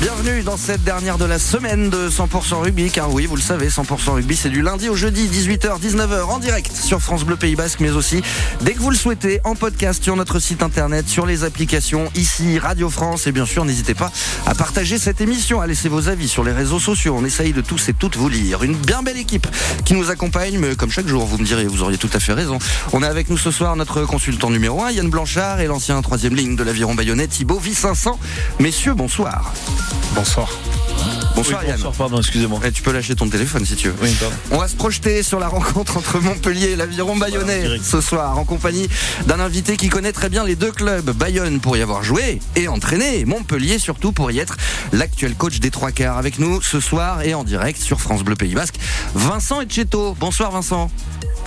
Bienvenue dans cette dernière de la semaine de 100% rugby, car oui, vous le savez, 100% rugby, c'est du lundi au jeudi, 18h, 19h, en direct sur France Bleu Pays Basque, mais aussi, dès que vous le souhaitez, en podcast sur notre site internet, sur les applications, ici, Radio France, et bien sûr, n'hésitez pas à partager cette émission, à laisser vos avis sur les réseaux sociaux, on essaye de tous et toutes vous lire. Une bien belle équipe qui nous accompagne, mais comme chaque jour, vous me direz, vous auriez tout à fait raison. On a avec nous ce soir notre consultant numéro 1, Yann Blanchard, et l'ancien troisième ligne de l'aviron bayonnais, Thibaut V500. Messieurs, bonsoir. Bonsoir. Bonsoir Yann. Bonsoir, pardon, excusez-moi. Eh, tu peux lâcher ton téléphone si tu veux. Oui. On va se projeter sur la rencontre entre Montpellier et l'Aviron Bayonnais ce soir en compagnie d'un invité qui connaît très bien les deux clubs. Bayonne pour y avoir joué et entraîné. Montpellier surtout pour y être l'actuel coach des trois quarts avec nous ce soir et en direct sur France Bleu Pays Basque. Vincent Etcheto. Bonsoir Vincent.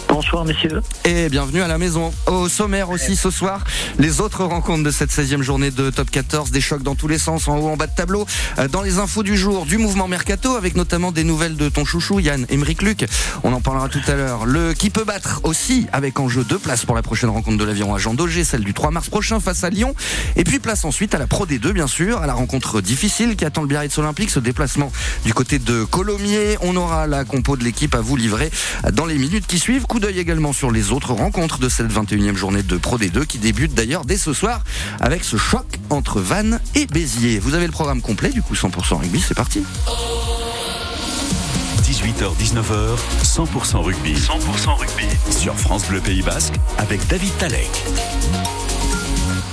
Bonsoir messieurs. Et bienvenue à la maison. Au sommaire aussi ce soir, les autres rencontres de cette 16e journée de Top 14, des chocs dans tous les sens, en haut, en bas de tableau, Euh, dans les infos du jour, du mouvement Mercato, avec notamment des nouvelles de ton chouchou, Yann Emeric Luc. On en parlera tout à l'heure. Le qui peut battre aussi, avec en jeu deux places pour la prochaine rencontre de l'aviron à Jean Daugé, celle du 3 mars prochain face à Lyon. Et puis place ensuite à la Pro D2, bien sûr, à la rencontre difficile qui attend le Biarritz Olympique, ce déplacement du côté de Colomiers. On aura la compo de l'équipe à vous livrer dans les minutes qui suivent. Coup d'œil également sur les autres rencontres de cette 21e journée de Pro D2 qui débute d'ailleurs dès ce soir avec ce choc entre Vannes et Béziers. Vous avez le programme complet du coup 100% rugby, c'est parti. 18h-19h, 100% rugby. 100% rugby. Sur France Bleu Pays Basque avec David Talek.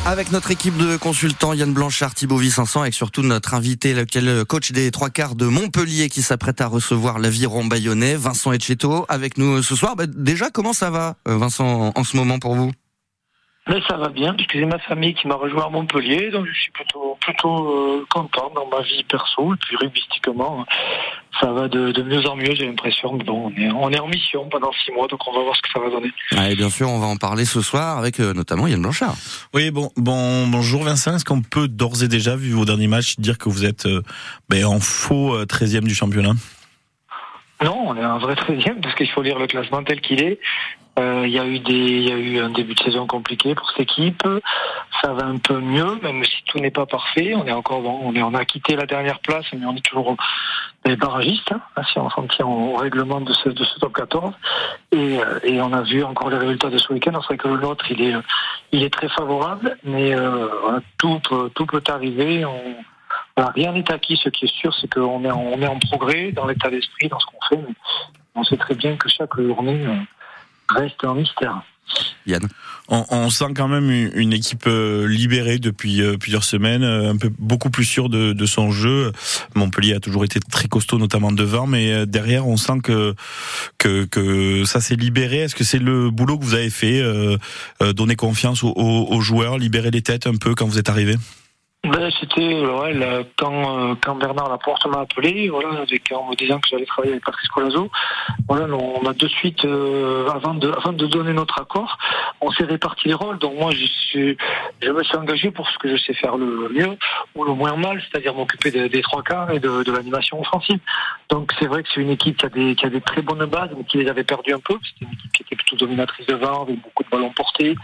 Avec notre équipe de consultants Yann Blanchard, Thibaut Vincent et surtout notre invité, lequel coach des trois quarts de Montpellier qui s'apprête à recevoir l'aviron bayonnais, Vincent Etcheto, avec nous ce soir. Bah, déjà, comment ça va, euh, Vincent, en ce moment pour vous? Mais ça va bien, puisque j'ai ma famille qui m'a rejoint à Montpellier, donc je suis plutôt plutôt euh, content dans ma vie perso, et puis rugbystiquement, ça va de, de mieux en mieux, j'ai l'impression. Bon, on est, on est en mission pendant six mois, donc on va voir ce que ça va donner. Et bien sûr, on va en parler ce soir avec euh, notamment Yann Blanchard. Oui, bon, bon, bonjour Vincent. Est-ce qu'on peut d'ores et déjà, vu vos derniers matchs, dire que vous êtes euh, ben, en faux euh, 13e du championnat? Non, on est un vrai 13e, parce qu'il faut lire le classement tel qu'il est. Euh, Il y a eu des, il y a eu un début de saison compliqué pour cette équipe. Ça va un peu mieux, même si tout n'est pas parfait. On est encore, on est, on a quitté la dernière place, mais on est toujours des barragistes, hein, si on s'en tient au règlement de ce, top 14. Et, euh, et on a vu encore les résultats de ce week-end. C'est vrai que le nôtre, il est, il est très favorable, mais euh, tout peut, tout peut arriver. On, rien n'est acquis. Ce qui est sûr, c'est qu'on est, en- on est en progrès dans l'état d'esprit, dans ce qu'on fait. On sait très bien que chaque journée reste un mystère. Yann. on, on sent quand même une, une équipe euh, libérée depuis euh, plusieurs semaines, euh, un peu beaucoup plus sûre de, de son jeu. Montpellier a toujours été très costaud, notamment devant, mais derrière, on sent que que, que ça s'est libéré. Est-ce que c'est le boulot que vous avez fait, euh, euh, donner confiance aux, aux- aux joueurs, libérer les têtes un peu quand vous êtes arrivé? Ben, c'était euh, quand, euh, quand Bernard Laporte m'a appelé, avec, en me disant que j'allais travailler avec Patrice Colazo, voilà, on a de suite, euh, avant, de, avant de donner notre accord, on s'est réparti les rôles. Donc moi, je, suis, je me suis engagé pour ce que je sais faire le mieux ou le moins mal, c'est-à-dire m'occuper des, trois quarts et de, de l'animation offensive. Donc c'est vrai que c'est une équipe qui a, des, qui a des très bonnes bases, mais qui les avait perdues un peu. C'était une équipe qui était plutôt dominatrice devant, avec beaucoup de ballons portés,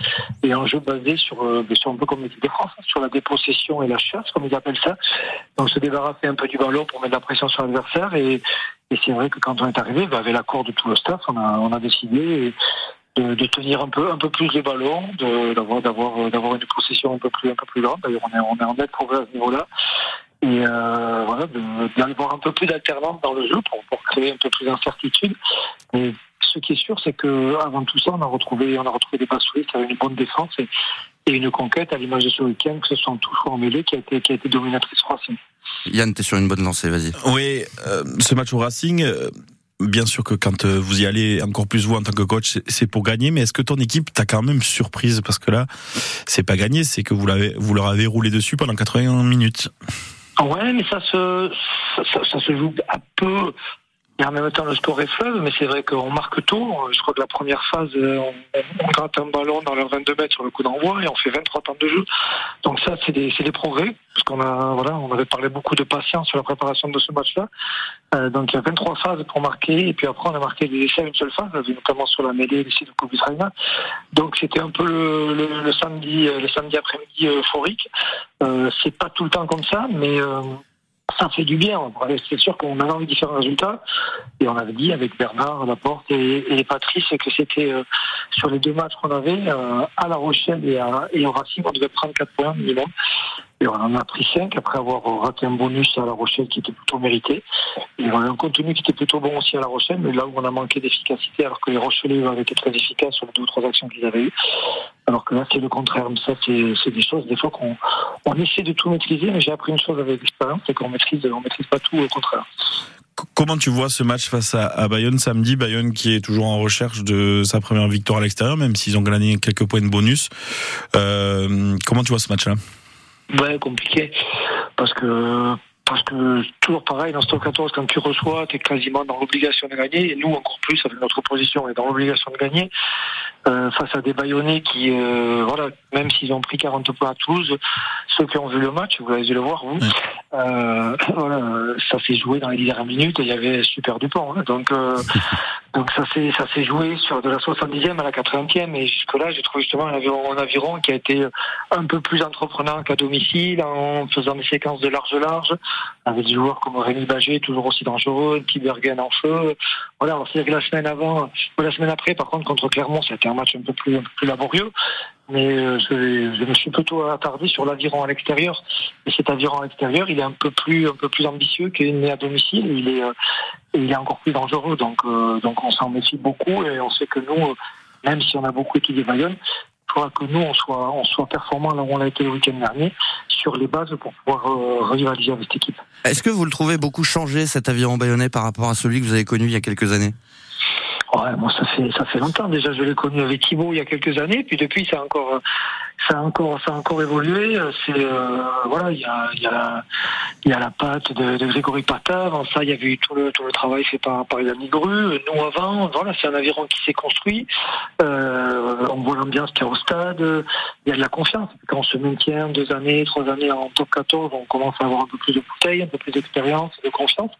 et un jeu basé sur, euh, sur un peu comme l'équipe de France, hein, sur la dépossession la chasse, comme ils appellent ça. Donc se débarrasser un peu du ballon pour mettre la pression sur l'adversaire. Et, c'est vrai que quand on est arrivé, bah, avec l'accord de tout le staff, on a, on a décidé de, tenir un peu, un peu plus le ballon, de- d'avoir, d'avoir, euh, d'avoir une possession un peu plus, un peu plus grande. D'ailleurs, on est, on est en net progrès à ce niveau-là. Et euh, voilà, d'aller voir un peu plus d'alternance dans le jeu pour, pour créer un peu plus d'incertitude. Mais ce qui est sûr, c'est que avant tout ça, on a retrouvé, on a retrouvé des avec une bonne défense et une conquête à l'image de ce week-end, que ce soit en touche ou en mêlée, qui a été, qui a été dominatrice française. Yann, t'es sur une bonne lancée, vas-y. Oui, euh, ce match au Racing, euh, bien sûr que quand euh, vous y allez, encore plus vous en tant que coach, c'est- c'est pour gagner. Mais est-ce que ton équipe t'a quand même surprise? Parce que là, c'est pas gagné, c'est que vous l'avez, vous leur avez roulé dessus pendant 80 minutes. Ouais, mais ça se, ça, ça- ça se joue à peu. Et en même temps, le score est fleuve, mais c'est vrai qu'on marque tôt. Je crois que la première phase, euh, on, gratte un ballon dans leur 22 mètres sur le coup d'envoi et on fait 23 temps de jeu. Donc ça, c'est des, des progrès, parce qu'on a, voilà, on avait parlé beaucoup de patience sur la préparation de ce match-là. Euh, donc il y a 23 phases pour marquer, et puis après on a marqué des essais à une seule phase, notamment sur la mêlée l'essai de Reina. Donc c'était un peu le, le, le samedi, euh, le samedi après-midi euphorique. Euh, c'est pas tout le temps comme ça, mais euh, ça fait du bien. C'est sûr qu'on avait envie de faire un résultat. Et on avait dit avec Bernard, Laporte et, Patrice que c'était euh, sur les deux matchs qu'on avait, euh, à La Rochelle et, à, et Racing, on devait prendre 4 points minimum. Et on en a pris 5 après avoir raté un bonus à La Rochelle qui était plutôt mérité. Et on a un contenu qui était plutôt bon aussi à La Rochelle, mais là où on a manqué d'efficacité, alors que les Rochelais avaient été très efficaces sur les deux ou trois actions qu'ils avaient eues. Alors que là, c'est le contraire. Ça, c'est des choses, des fois, qu'on on essaie de tout maîtriser, mais j'ai appris une chose avec l'expérience, c'est qu'on maîtrise, on maîtrise pas tout, au contraire. Comment tu vois ce match face à, à, Bayonne samedi? Bayonne qui est toujours en recherche de sa première victoire à l'extérieur, même s'ils ont gagné quelques points de bonus. Euh, comment tu vois ce match-là? Ouais, compliqué. Parce que parce que toujours pareil, dans ce top 14, quand tu reçois, tu es quasiment dans l'obligation de gagner, et nous encore plus avec notre position, on est dans l'obligation de gagner, euh, face à des baïonnés qui, euh, voilà, même s'ils ont pris 40 points à Toulouse, ceux qui ont vu le match, vous avez dû le voir, vous, euh, voilà, ça s'est joué dans les dernières minutes, et il y avait Super Dupont, hein, donc, euh, donc ça s'est ça s'est joué sur de la 70e à la 80e, et jusque-là, j'ai trouvé justement un aviron, un aviron qui a été un peu plus entreprenant qu'à domicile, en faisant des séquences de large-large, avec des joueurs comme Rémi Bagé, toujours aussi dangereux, Petit Bergen en feu. Voilà, sait que la semaine avant, ou la semaine après, par contre, contre Clermont, c'était un match un peu plus, un peu plus laborieux. Mais euh, je, me suis plutôt attardé sur l'aviron à l'extérieur. Et cet aviron à l'extérieur, il est un peu plus, un peu plus ambitieux qu'il n'est à domicile. Il est, euh, il est encore plus dangereux. Donc, euh, donc on s'en méfie beaucoup et on sait que nous, même si on a beaucoup étudié Bayonne, faudra que nous, on soit, on soit performants là où on l'a été le week-end dernier, sur les bases pour pouvoir euh, rivaliser avec cette équipe. Est-ce que vous le trouvez beaucoup changé, cet aviron bayonnais, par rapport à celui que vous avez connu il y a quelques années? Ouais, moi ça fait ça fait longtemps déjà. Je l'ai connu avec Thibaut il y a quelques années, puis depuis ça a encore ça a encore encore évolué. C'est euh, voilà, il y a il y a il la patte de, Grégory Pata. Avant ça, il y avait eu tout le travail fait par par Yannick Gru. Nous avant, voilà, c'est un aviron qui s'est construit. Euh, on voit l'ambiance qu'il y a au stade. Il y a de la confiance. Quand on se maintient deux années, trois années en top 14, on commence à avoir un peu plus de bouteilles, un peu plus d'expérience, de confiance.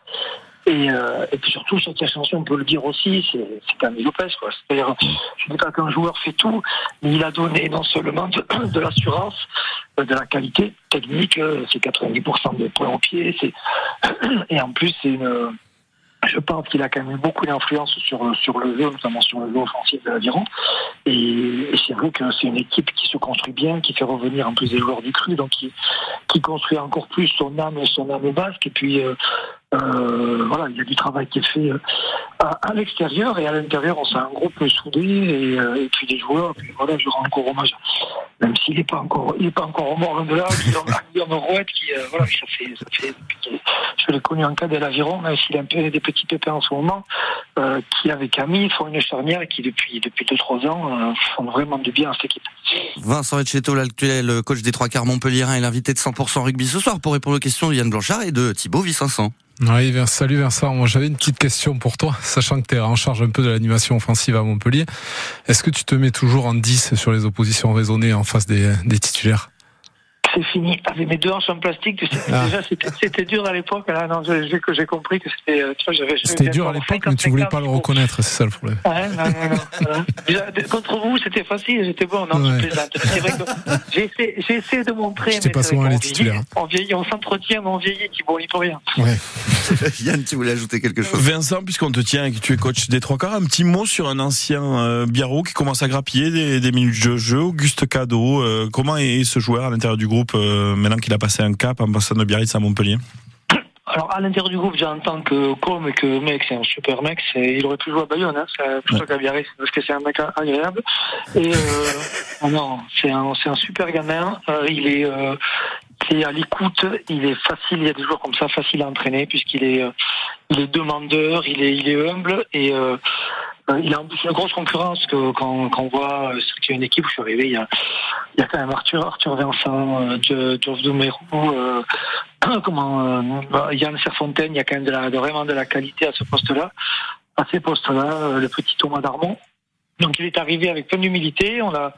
Et, euh, et puis surtout, sur cette chanson, on peut le dire aussi, c'est Camille Lopez. C'est-à-dire, je ne dis pas qu'un joueur fait tout, mais il a donné non seulement de, de l'assurance, de la qualité technique, c'est 90% des points au pied, et en plus, c'est une je pense qu'il a quand même eu beaucoup d'influence sur, sur le jeu, notamment sur le jeu offensif de l'aviron. Et, et c'est vrai que c'est une équipe qui se construit bien, qui fait revenir en plus des joueurs du cru, donc qui, construit encore plus son âme, son âme basque. Et puis, euh, euh, voilà, il y a du travail qui est fait à, à l'extérieur et à l'intérieur, on s'est un groupe soudé et, euh, et, puis des joueurs. Et puis voilà, je rends encore hommage, même s'il n'est pas encore, il est pas encore mort de là, Guillaume Rouette qui, euh, voilà, ça fait, ça fait, je l'ai connu en cas de l'aviron, même s'il a un peu des petits pépins en ce moment, euh, qui avec Camille font une charnière et qui depuis depuis deux trois ans euh, font vraiment du bien à cette équipe. Vincent Etcheto, l'actuel coach des trois quarts Montpellier, est l'invité de 100% rugby ce soir pour répondre aux questions de Yann Blanchard et de Thibaut Vicençon. Oui, salut Vincent. Moi, j'avais une petite question pour toi, sachant que tu es en charge un peu de l'animation offensive à Montpellier. Est-ce que tu te mets toujours en 10 sur les oppositions raisonnées en face des, des titulaires? C'est fini. Avec mes deux hanches en plastique, ah. déjà c'était dur à l'époque. Là, non, j'ai compris que c'était. C'était dur à l'époque, mais tu voulais pas le reconnaître, c'est ça le problème. Ouais, non, non, non, déjà, contre vous, c'était facile, j'étais bon. Non, ouais. C'est vrai que j'ai essayé, essayé, de montrer. J'étais pas souvent. On vieillit, on s'entretient, mais on vieillit, qui bon, il peut rien. Ouais. Yann, tu voulais ajouter quelque chose? Vincent, puisqu'on te tient et que tu es coach des trois quarts, un petit mot sur un ancien euh, Biarro qui commence à grappiller des, des minutes de jeu, Auguste Cadeau. Euh, comment est ce joueur à l'intérieur du groupe? Euh, maintenant qu'il a passé un cap en passant de Biarritz à Montpellier alors à l'intérieur du groupe, j'entends que comme que mec, c'est un super mec, il aurait pu jouer à Bayonne, hein, plutôt ouais. qu'à Biarritz, parce que c'est un mec agréable. Et euh, non, c'est un, c'est un super gamin. Euh, il est, euh, à l'écoute, il est facile. Il y a des joueurs comme ça, facile à entraîner, puisqu'il est, il est demandeur, il est, il est humble et euh, il a une grosse concurrence que quand, on voit y a une équipe où je suis arrivé, il y a, il y a quand même Arthur, Arthur Vincent, Geoff Domerou, euh, comment, euh, Yann Serfontaine, il y a quand même de la, vraiment de la qualité à ce poste-là. À ces postes-là, euh, le petit Thomas Darmon. Donc il est arrivé avec plein d'humilité. On a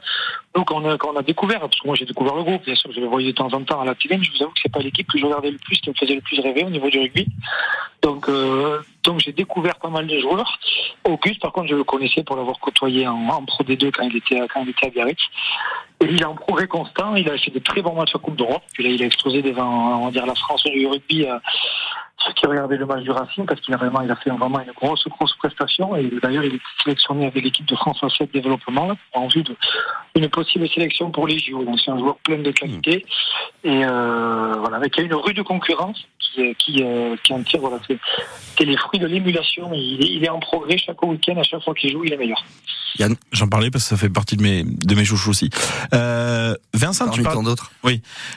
donc on a, on a découvert, parce que moi j'ai découvert le groupe, bien sûr, je le voyais de temps en temps à la télé, mais je vous avoue que c'est pas l'équipe que je regardais le plus, qui me faisait le plus rêver au niveau du rugby. Donc, euh, donc j'ai découvert pas mal de joueurs. Auguste, par contre, je le connaissais pour l'avoir côtoyé en, Pro D2 quand il était, quand il était à Biarritz. Et il est en progrès constant. Il a fait de très bons matchs à Coupe d'Europe. Puis là, il a explosé devant, on va dire, la France du rugby. euh, ceux qui regardaient le match du Racing parce qu'il a vraiment, il a fait vraiment une grosse, grosse prestation. Et d'ailleurs, il est sélectionné avec l'équipe de France fait développement là, en vue d'une possible sélection pour les JO. Donc c'est un joueur plein de qualité et euh, voilà, avec une rude concurrence qui, qui, euh, qui en tire. Voilà, c'est c'est les fruits de l'émulation. Il, est- il est en progrès chaque week-end. À chaque fois qu'il joue, il est meilleur. J'en parlais parce que ça fait partie de mes de mes chouchous aussi. Euh, Vincent, tu, d'autres.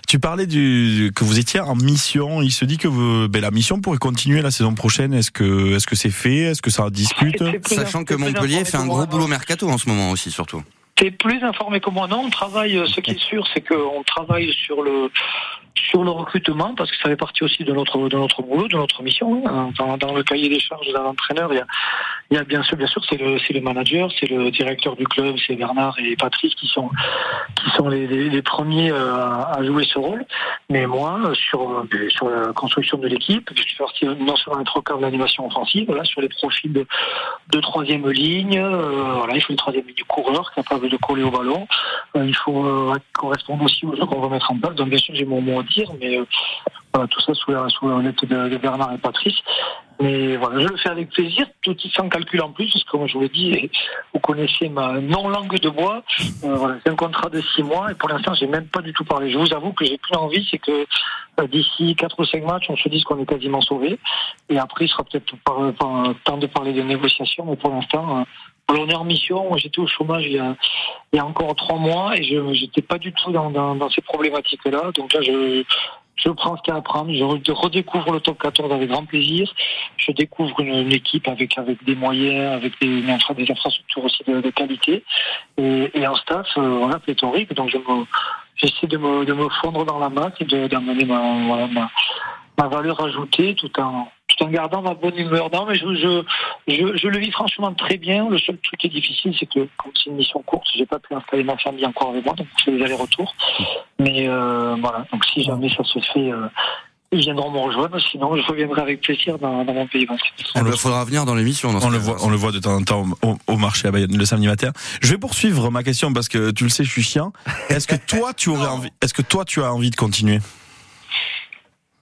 tu parlais du que vous étiez en mission. Il se dit que vous, ben, la mission pourrait continuer la saison prochaine. Est-ce que est-ce que c'est fait? Est-ce que ça discute? C'est Sachant que c'est Montpellier fait un gros boulot mercato en ce moment aussi, surtout. T'es plus informé que moi, non. On travaille. euh, Ce qui est sûr, c'est qu'on travaille sur le sur le recrutement parce que ça fait partie aussi de notre de notre boulot, de notre mission. hein. Dans, le cahier des charges d'un entraîneur, il y a, bien sûr, bien sûr, c'est le le manager, c'est le directeur du club, c'est Bernard et Patrice qui sont qui sont les, premiers euh, à, jouer ce rôle. Mais moi, sur euh, sur la construction de l'équipe, je suis parti non seulement au cœur de l'animation offensive, voilà, sur les profils de, de troisième ligne. euh, voilà, il faut une troisième ligne coureur capable de coller au ballon. Il faut correspondre aussi aux jeux qu'on va mettre en place. Donc bien sûr, j'ai mon mot mais euh, tout ça sous la sous de, Bernard et Patrice. Mais voilà, je le fais avec plaisir, tout sans calcul en plus, parce que comme je vous l'ai dit, vous connaissez ma non langue de bois. Euh, c'est un contrat de six mois et pour l'instant, j'ai même pas du tout parlé. Je vous avoue que j'ai plus envie, c'est que euh, d'ici quatre ou cinq matchs, on se dise qu'on est quasiment sauvé. Et après, il sera peut-être temps de parler de négociations, mais pour l'instant, voilà, on est en mission. J'étais au chômage il y a, il y a encore trois mois et je n'étais pas du tout dans, dans, dans ces problématiques-là. Donc là, je, je prends ce qu'il y a à prendre. Je re- redécouvre le top 14 avec grand plaisir. Je découvre une, une équipe avec, avec des moyens, avec des, des infrastructures aussi de, de qualité et, et un staff euh, voilà, pléthorique. Donc je j'essaie de me, de me fondre dans la masse et d'amener ma, voilà, ma, ma valeur ajoutée tout en, tout en gardant ma bonne humeur. Non, mais je, je, je, je le vis franchement très bien. Le seul truc qui est difficile, c'est que comme c'est une mission courte, j'ai pas pu installer ma famille encore avec moi, donc je fais des allers-retours. Mais euh, voilà, donc si jamais ça se fait, euh, ils viendront me rejoindre. Sinon, je reviendrai avec plaisir dans, dans mon pays basque. Il le- faudra venir dans l'émission. On le voit, on le voit de temps en temps au, au marché à Bayonne le samedi matin. Je vais poursuivre ma question parce que tu le sais, je suis chiant. Est-ce que toi, tu aurais envie, est-ce que toi, tu as envie de continuer?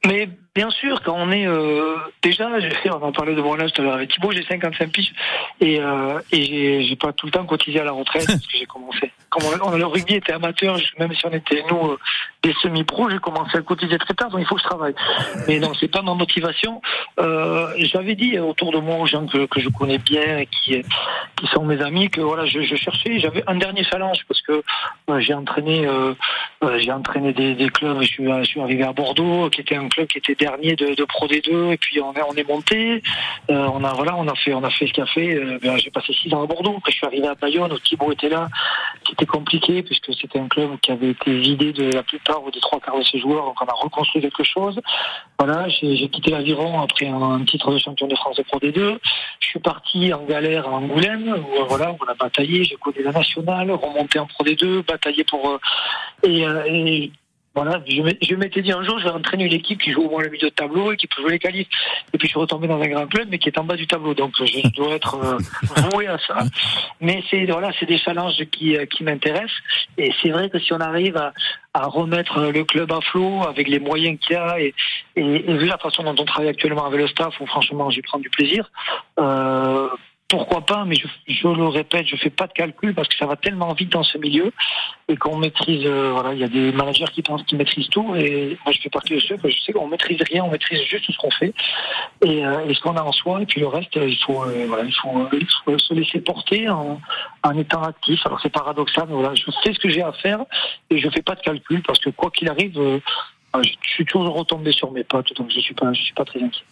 Mais bien sûr, quand on est euh, déjà, on en parlait de âge tout à l'heure avec Thibaut, j'ai 55 piges et, euh, et j'ai, pas tout le temps cotisé à la retraite parce que j'ai commencé. Comme on, le rugby était amateur, même si on était nous euh, des semi-pros, j'ai commencé à cotiser très tard, donc il faut que je travaille. Mais non, c'est pas ma motivation. Euh, j'avais dit autour de moi aux gens que, je connais bien et qui, sont mes amis que voilà, je, cherchais, j'avais un dernier challenge parce que euh, j'ai entraîné, j'ai entraîné des, des clubs. Je suis, je suis arrivé à Bordeaux, qui était un club qui était dernier de, de Pro D2, et puis on est, on est monté. Euh, on a voilà, on a fait, on a fait a fait. Euh, ben, j'ai passé six ans à Bordeaux. Après, je suis arrivé à Bayonne, où Thibaut était là. C'était compliqué puisque c'était un club qui avait été vidé de la plupart ou des trois quarts de ses joueurs. Donc on a reconstruit quelque chose. Voilà, j'ai quitté l'aviron après un, un titre de champion de France de Pro D2. Je suis parti en galère à Angoulême, où euh, voilà, on a bataillé, j'ai connu la nationale, remonté en Pro D2, bataillé pour euh, et, euh, et voilà, je m'étais dit un jour, je vais entraîner une équipe qui joue au moins le milieu de tableau et qui peut jouer les qualifs. Et puis je suis retombé dans un grand club, mais qui est en bas du tableau. Donc je dois être euh, voué à ça. Mais c'est voilà, c'est des challenges qui, euh, qui m'intéressent. Et c'est vrai que si on arrive à, à remettre le club à flot avec les moyens qu'il y a et, et, et vu la façon dont on travaille actuellement avec le staff, où franchement j'y prends du plaisir. Euh, pourquoi pas, mais je, je le répète, je fais pas de calcul parce que ça va tellement vite dans ce milieu et qu'on maîtrise. euh, voilà, il y a des managers qui pensent qu'ils maîtrisent tout et moi je fais partie de ceux que je sais qu'on maîtrise rien, on maîtrise juste ce qu'on fait et, euh, et ce qu'on a en soi et puis le reste, euh, il faut, euh, voilà, il faut, il faut se laisser porter en, en étant actif. Alors c'est paradoxal, mais voilà, je fais ce que j'ai à faire et je fais pas de calcul parce que quoi qu'il arrive. je suis toujours retombé sur mes pattes, donc je suis pas, je suis pas très inquiet.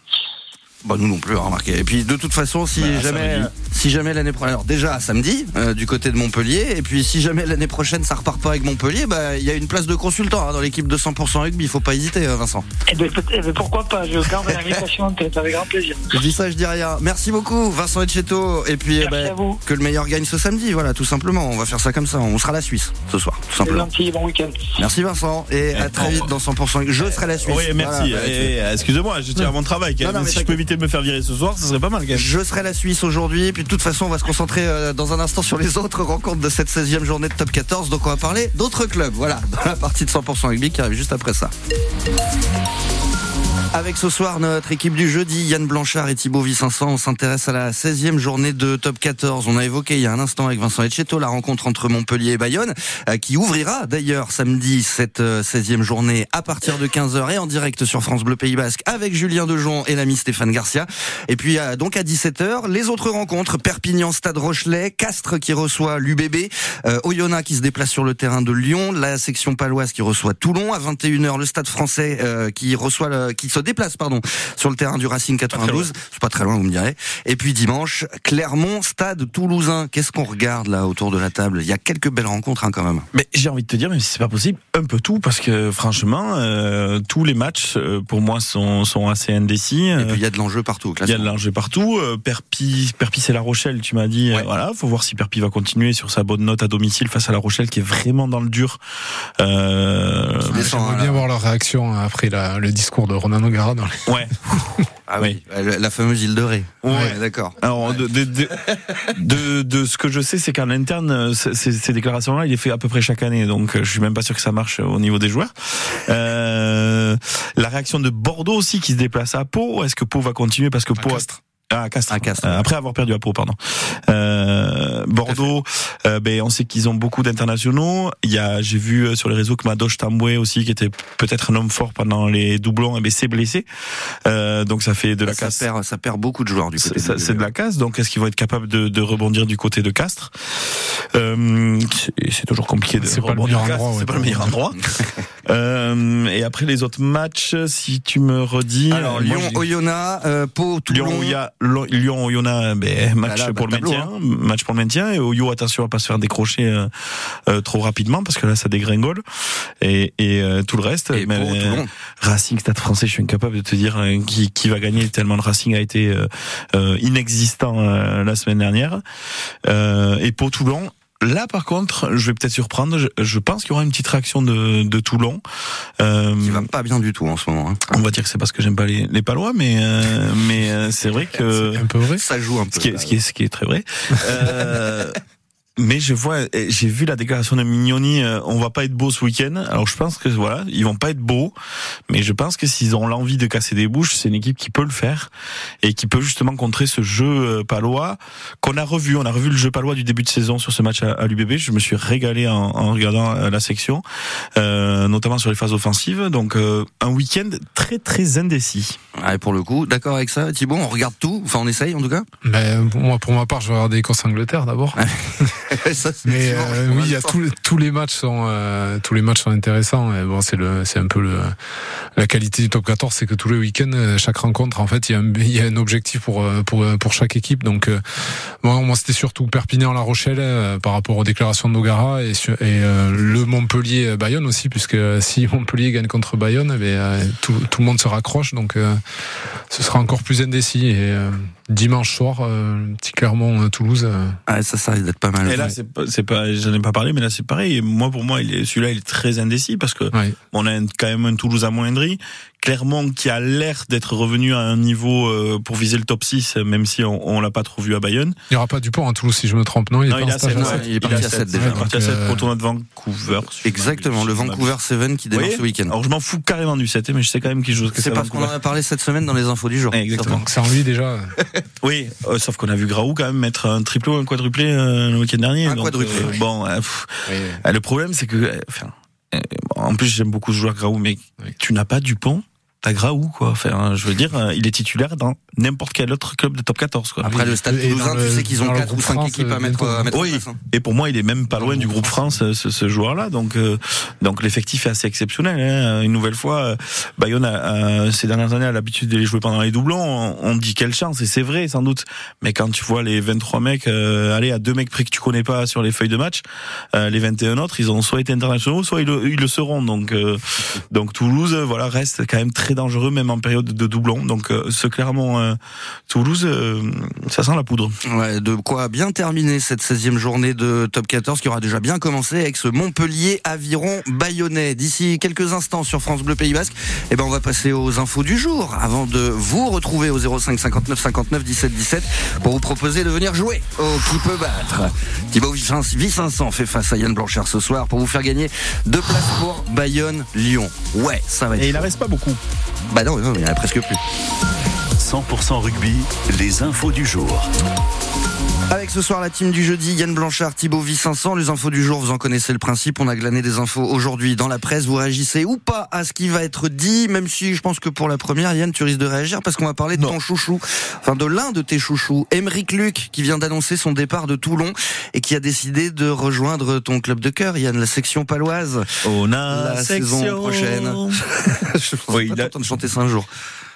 Bah nous non plus, hein, remarquez. Et puis de toute façon, si Bah, jamais, samedi. si jamais l'année prochaine, alors déjà samedi euh, du côté de Montpellier, et puis si jamais l'année prochaine ça repart pas avec Montpellier, bah il y a une place de consultant hein, dans l'équipe de 100% rugby. Il faut pas hésiter, euh, Vincent. Eh ben, eh ben, pourquoi pas, je garde l'invitation en tête, avec grand plaisir. Je dis ça, je dis rien. Merci beaucoup, Vincent Etcheto. Et puis eh ben, que le meilleur gagne ce samedi. Voilà, tout simplement. On va faire ça comme ça. On sera la Suisse ce soir, tout C'est simplement. gentil, bon week-end. Merci Vincent et à très vite dans 100% rugby. Je serai la Suisse. Oui, merci. Voilà, bah, Excusez-moi, je tiens à mon travail. Non, non, mais si je peux éviter éviter me faire virer ce soir, ce serait pas mal quand. Je serai la Suisse aujourd'hui, puis de toute façon, on va se concentrer euh, dans un instant sur les autres rencontres de cette 16e journée de top 14. Donc on va parler d'autres clubs. Voilà, dans la partie de 100% rugby qui arrive juste après ça. Avec ce soir notre équipe du jeudi, Yann Blanchard et Thibaut Vicençant, on s'intéresse à la 16e journée de top 14. On a évoqué il y a un instant avec Vincent Etcheto la rencontre entre Montpellier et Bayonne, euh, qui ouvrira d'ailleurs samedi cette 16e journée à partir de 15h et en direct sur France Bleu Pays Basque avec Julien Dejon et l'ami Stéphane Garcia. Et puis euh, donc à 17h, les autres rencontres, Perpignan, Stade Rochelet, Castres qui reçoit l'UBB, euh, Oyonnax qui se déplace sur le terrain de Lyon, la section paloise qui reçoit Toulon, à 21h le Stade français euh, qui reçoit le, qui se déplace pardon sur le terrain du Racing 92, c'est pas très loin vous me direz. Et puis dimanche, Clermont, Stade Toulousain. Qu'est-ce qu'on regarde là autour de la table? Il y a quelques belles rencontres hein, quand même. Mais j'ai envie de te dire, même si c'est pas possible, un peu tout, parce que franchement, euh, tous les matchs euh, pour moi sont, sont assez indécis. Et puis il y a de l'enjeu partout. Il y a de l'enjeu partout. Euh, Perpi, Perpi c'est La Rochelle, tu m'as dit. Ouais. Voilà, faut voir si Perpi va continuer sur sa bonne note à domicile face à La Rochelle, qui est vraiment dans le dur. Euh, J'aimerais bien voir leur réaction après la- le discours de Ronan O'Gara dans les... ouais. Ah oui, la la fameuse île de Ré. Ouais. d'accord. Alors de, de, de, de, de ce que je sais, c'est qu'en interne, ces, ces déclarations-là, il les fait à peu près chaque année, donc je suis même pas sûr que ça marche au niveau des joueurs. Euh, la réaction de Bordeaux aussi qui se déplace à Pau. Est-ce que Pau va continuer? Parce que Pau Castres. Ah, à Castres. À Castres, Euh, après avoir perdu à Pau, pardon. Euh, Bordeaux, euh, ben on sait qu'ils ont beaucoup d'internationaux. Il y a, j'ai vu euh, sur les réseaux que Madoche Tamboué aussi, qui était peut-être un homme fort pendant les doublons, eh ben s'est blessé. Euh, donc ça fait de la ça casse. perd, ça perd beaucoup de joueurs du côté. C'est de- c'est de la casse, donc est-ce qu'ils vont être capables de, de rebondir du côté de Castres? Euh, C'est c'est toujours compliqué de C'est pas le rebondir C'est pas le meilleur endroit. euh, et après les autres matchs, si tu me redis. Alors euh, Lyon, Oyonnax, euh, Pau, Toulon. Lyon, Lyon, Oyonnax, ben, match Voilà, pour bah, le tableau, maintien, match pour le maintien. Et Oyo, attention à pas se faire décrocher euh, euh, trop rapidement parce que là, ça dégringole. Et, et euh, tout le reste, Et mais, Pau. Racing, Stade Français, je suis incapable de te dire qui, qui va gagner tellement le Racing a été inexistant euh, la semaine dernière. Euh, et pour Toulon. Là, par contre, je vais peut-être surprendre. Je, je pense qu'il y aura une petite réaction de, de Toulon. Euh, Qui va pas bien du tout en ce moment. hein. on va dire que c'est parce que j'aime pas les, les Palois, mais euh, mais euh, c'est vrai que C'est un peu vrai. Ça joue un peu. ce qui est, ce qui est, ce qui est très vrai. Euh, mais je vois, j'ai vu la déclaration de Mignoni, euh, on va pas être beau ce week-end. Alors je pense que voilà, ils vont pas être beaux, mais je pense que s'ils ont l'envie de casser des bouches, c'est une équipe qui peut le faire et qui peut justement contrer ce jeu euh, palois qu'on a revu. On a revu le jeu palois du début de saison sur ce match à, à l'UBB. Je me suis régalé en, en regardant euh, la section, euh, notamment sur les phases offensives. Donc euh, un week-end très très indécis. Ah, et pour le coup, d'accord avec ça, Thibaut, on regarde tout, enfin on essaye en tout cas? Ben, moi, pour ma part, je vais regarder Écosse-Angleterre d'abord. Ça, Mais euh, oui, il y a tous les, tous les matchs sont euh, tous les matchs sont intéressants. Et bon, c'est le c'est un peu le la qualité du top 14, c'est que tous les week-ends, euh, chaque rencontre, en fait, il y a un, il y a un objectif pour pour pour chaque équipe. Donc euh, moi, moi c'était surtout Perpignan-La Rochelle euh, par rapport aux déclarations de Nogara et sur- et euh, le Montpellier Bayonne aussi, puisque si Montpellier gagne contre Bayonne, eh bien, euh, tout tout le monde se raccroche. Donc euh, ce sera encore plus indécis. Et euh, dimanche soir, euh, petit Clermont-Toulouse. Ah, ça, ça risque d'être pas mal. Là, c'est pas, c'est pas, j'en ai pas parlé, mais là c'est pareil. Et moi, pour moi, celui-là, il est très indécis parce que ouais. on a un- quand même un Toulouse amoindri. Clermont qui a l'air d'être revenu à un niveau euh, pour viser le top 6, même si on, on l'a pas trop vu à Bayonne. Il n'y aura pas du pont à Toulouse si je me trompe, non Il est Non, pas il à 7, ouais, sept il est parti il à sept déjà. Il est parti à Donc, 7 euh, pour le tournoi de Vancouver. Exactement, le Vancouver Seven qui démarre ce week-end. Alors je m'en fous carrément du 7, mais je sais quand même qu'il joue. C'est parce qu'on en a parlé cette semaine dans les infos du jour. Exactement. Donc c'est en lui déjà. Oui, euh, sauf qu'on a vu Graou quand même mettre un triplé ou un quadruplé euh, le week-end dernier. Un donc, quadruplé, euh, oui. Bon, euh, pff, le problème c'est que, euh, enfin, euh, en plus j'aime beaucoup ce joueur Graou, mais Oui. tu n'as pas Dupont, t'as Graou quoi. Enfin, je veux dire, euh, il est titulaire dans n'importe quel autre club de top 14 quoi. Après le Stade Toulousain, tu sais qu'ils ont dans le 4 ou groupe 5 France, équipes à euh, mettre, à mettre en Oui. place. hein. Et pour moi, il est même pas loin du groupe France, euh, ce, ce joueur-là. Donc, euh, donc l'effectif est assez exceptionnel. Hein. Une nouvelle fois, Bayonne, a, a- ces dernières années, a l'habitude de les jouer pendant les doublons. On, on dit quelle chance, et c'est vrai, sans doute. Mais quand tu vois les 23 mecs, euh, aller à deux mecs pris que tu connais pas sur les feuilles de match, euh, les 21 autres, ils ont soit été internationaux, soit ils le, ils le seront. Donc, euh, donc Toulouse, voilà, reste quand même très très dangereux, même en période de doublon. Donc ce clairement Toulouse, ça sent la poudre. Ouais, de quoi bien terminer cette 16e journée de Top 14 qui aura déjà bien commencé avec ce Montpellier Aviron Bayonnais. D'ici quelques instants sur France Bleu Pays Basque, eh ben on va passer aux infos du jour avant de vous retrouver au 05 59 59 17 17 pour vous proposer de venir jouer au qui peut battre. Thibaut Vicinçon fait face à Yann Blanchard ce soir pour vous faire gagner deux places pour Bayonne Lyon. Ouais, ça va être. Et il en reste pas beaucoup. Bah non, non il en a presque plus. 100% rugby, les infos du jour. Avec ce soir la team du jeudi, Yann Blanchard, Thibaut V500. Les infos du jour, vous en connaissez le principe. On a glané des infos aujourd'hui dans la presse. Vous réagissez ou pas à ce qui va être dit, même si je pense que pour la première, Yann, tu risques de réagir parce qu'on va parler de ton chouchou. Enfin, de l'un de tes chouchous, Émeric Luc, qui vient d'annoncer son départ de Toulon et qui a décidé de rejoindre ton club de cœur, Yann, la section paloise. On a la saison prochaine. je oui, il a... de chanter ça un jour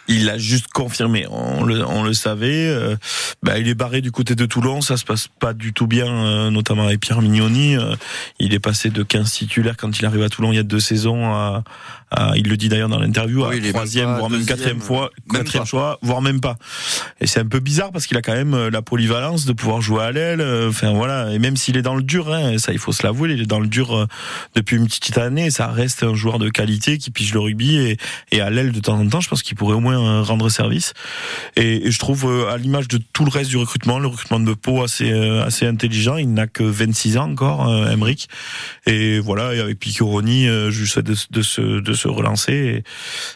il a juste confirmé. On le, on le savait. Euh, bah, il est barré du côté de Toulon. Ça se passe pas du tout bien, euh, notamment avec Pierre Mignoni. Euh, il est passé de 15 titulaires quand il arrive à Toulon il y a deux saisons à, il le dit d'ailleurs dans l'interview, à troisième, voire même quatrième fois, quatrième choix, voire même pas. Et c'est un peu bizarre parce qu'il a quand même la polyvalence de pouvoir jouer à l'aile. Enfin voilà. Et même s'il est dans le dur, hein, ça il faut se l'avouer, il est dans le dur depuis une petite année. Ça reste un joueur de qualité qui pige le rugby et, et à l'aile de temps en temps. Je pense qu'il pourrait au moins euh, rendre service. Et, je trouve euh, à l'image de tout le reste du recrutement, le recrutement de Pau assez euh, assez intelligent. Il n'a que 26 ans encore, Emric. Et voilà, et avec Piccoroni, je souhaite de, de, se de se relancer.